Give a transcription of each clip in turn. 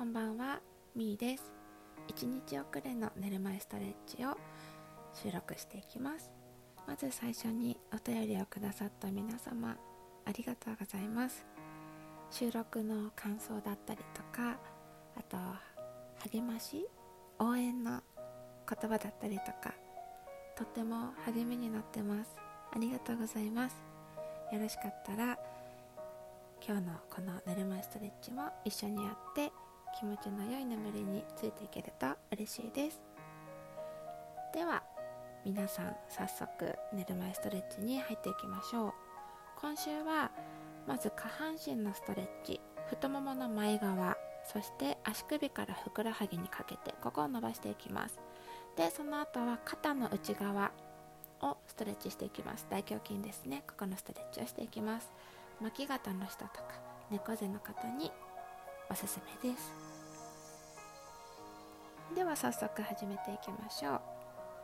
こんばんはみーです。1日遅れの寝る前ストレッチを収録していきます。まず最初にお便りをくださった皆様ありがとうございます。収録の感想だったりとかあと励まし応援の言葉だったりとかとっても励みになってます。ありがとうございます。よろしかったら今日のこの寝る前ストレッチも一緒にやって気持ちの良い眠りについていけると嬉しいです。では皆さん早速寝る前ストレッチに入っていきましょう。今週はまず下半身のストレッチ。太ももの前側そして足首からふくらはぎにかけてここを伸ばしていきます。でその後は肩の内側をストレッチしていきます。大胸筋ですね。ここのストレッチをしていきます。巻き肩の下とか猫背の方におすすめです。では早速始めていきましょう。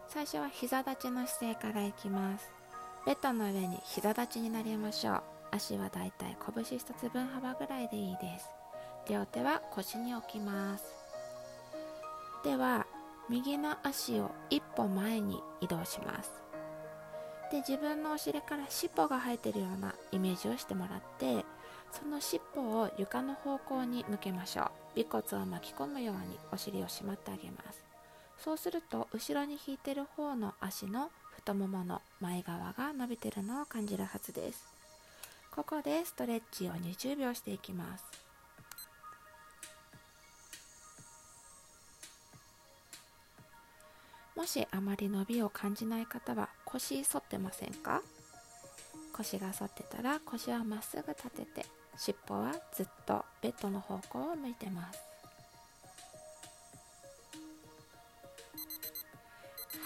最初は膝立ちの姿勢からいきます。ベッドの上に膝立ちになりましょう。足はだいたい拳1つ分幅ぐらいでいいです。両手は腰に置きます。では右の足を一歩前に移動します。で自分のお尻から尻尾が生えてるようなイメージをしてもらってその尻尾を床の方向に向けましょう。尾骨を巻き込むようにお尻をしまってあげます。そうすると後ろに引いてる方の足の太ももの前側が伸びてるのを感じるはずです。ここでストレッチを20秒していきます。もしあまり伸びを感じない方は腰反ってませんか？腰が反ってたら腰はまっすぐ立てて尻尾はずっとベッドの方向を向いてます。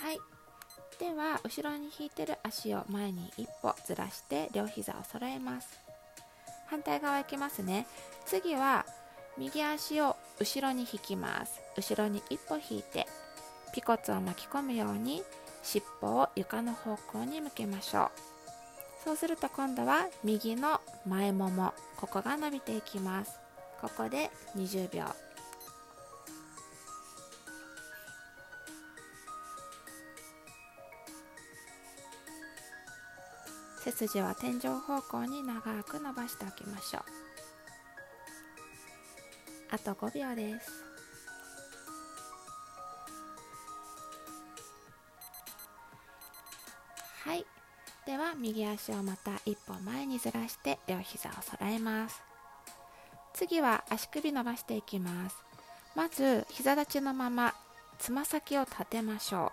はい。では後ろに引いてる足を前に一歩ずらして両膝を揃えます。反対側いきますね。次は右足を後ろに引きます。後ろに一歩引いて尾骨を巻き込むように尻尾を床の方向に向けましょう。そうすると今度は右の前ももここが伸びていきます。ここで20秒。背筋は天井方向に長く伸ばしておきましょう。あと5秒です。はい。では右足をまた一歩前にずらして両膝を揃えます。次は足首伸ばしていきます。まず膝立ちのままつま先を立てましょ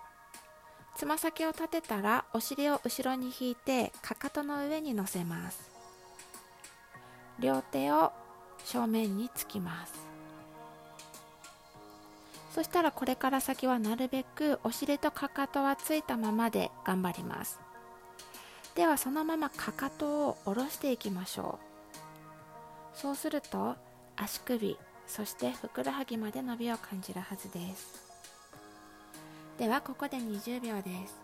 う。つま先を立てたらお尻を後ろに引いてかかとの上に乗せます。両手を正面につきます。そしたらこれから先はなるべくお尻とかかとはついたままで頑張ります。ではそのままかかとを下ろしていきましょう。そうすると足首そしてふくらはぎまで伸びを感じるはずです。ではここで20秒です。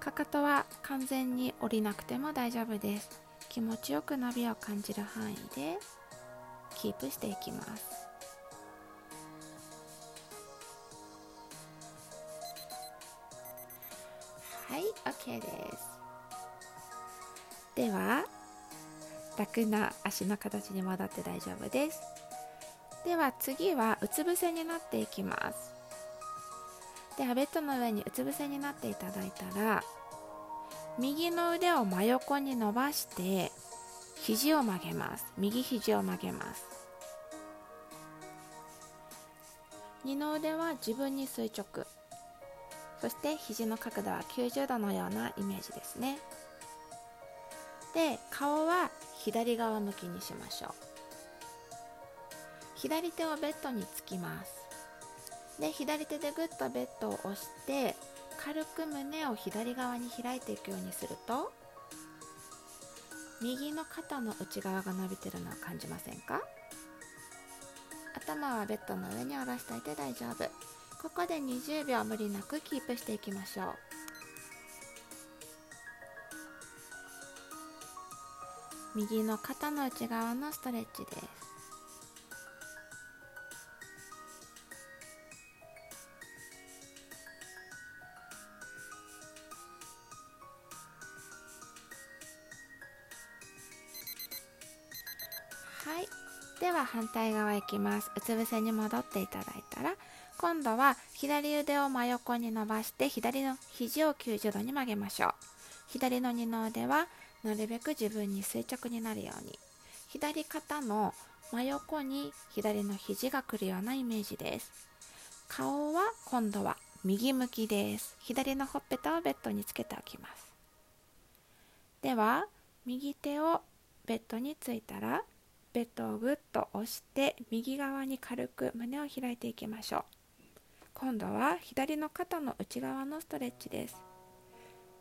かかとは完全に降りなくても大丈夫です。気持ちよく伸びを感じる範囲でキープしていきます。はい OK です。では楽な足の形に戻って大丈夫です。では次はうつ伏せになっていきます。ではベッドの上にうつ伏せになっていただいたら右の腕を真横に伸ばして肘を曲げます。右肘を曲げます。二の腕は自分に垂直。そして肘の角度は90度のようなイメージですね。で顔は左側向きにしましょう。左手をベッドにつきます。で左手でグッとベッドを押して軽く胸を左側に開いていくようにすると右の肩の内側が伸びてるのを感じませんか？頭はベッドの上に下ろしておいて大丈夫。ここで20秒無理なくキープしていきましょう。右の肩の内側のストレッチです。では反対側いきます。うつ伏せに戻っていただいたら今度は左腕を真横に伸ばして左の肘を90度に曲げましょう。左の二の腕はなるべく自分に垂直になるように。左肩の真横に左の肘が来るようなイメージです。顔は今度は右向きです。左のほっぺたをベッドにつけておきます。では右手をベッドについたらベッドをぐっと押して右側に軽く胸を開いていきましょう。今度は左の肩の内側のストレッチです。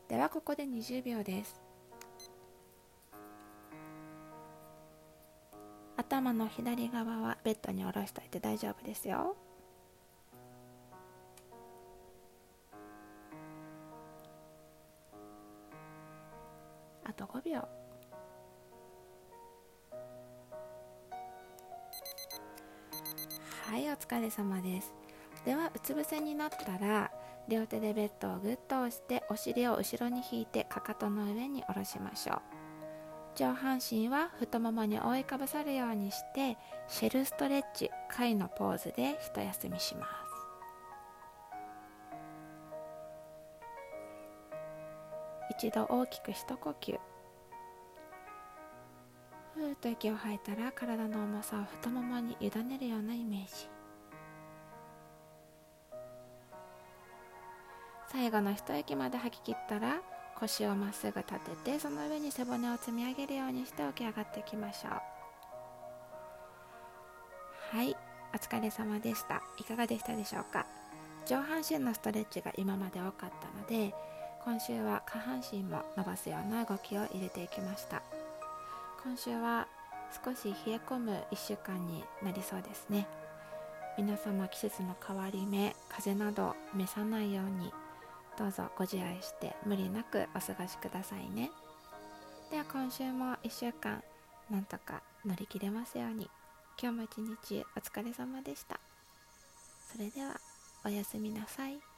ではここで20秒です。頭の左側はベッドに下ろしておいて大丈夫ですよ。あと5秒。疲れ様です。ではうつ伏せになったら両手でベッドをぐっと押してお尻を後ろに引いてかかとの上に下ろしましょう。上半身は太ももに覆いかぶさるようにしてシェルストレッチ貝のポーズで一休みします。一度大きく一呼吸。ふーっと息を吐いたら体の重さを太ももに委ねるようなイメージ。最後の一息まで吐き切ったら腰をまっすぐ立ててその上に背骨を積み上げるようにして起き上がっていきましょう。はいお疲れ様でした。いかがでしたでしょうか？上半身のストレッチが今まで多かったので今週は下半身も伸ばすような動きを入れていきました。今週は少し冷え込む1週間になりそうですね。皆様季節の変わり目風邪など召さないようにどうぞご自愛して無理なくお過ごしくださいね。では今週も1週間なんとか乗り切れますように。今日も一日お疲れ様でした。それではおやすみなさい。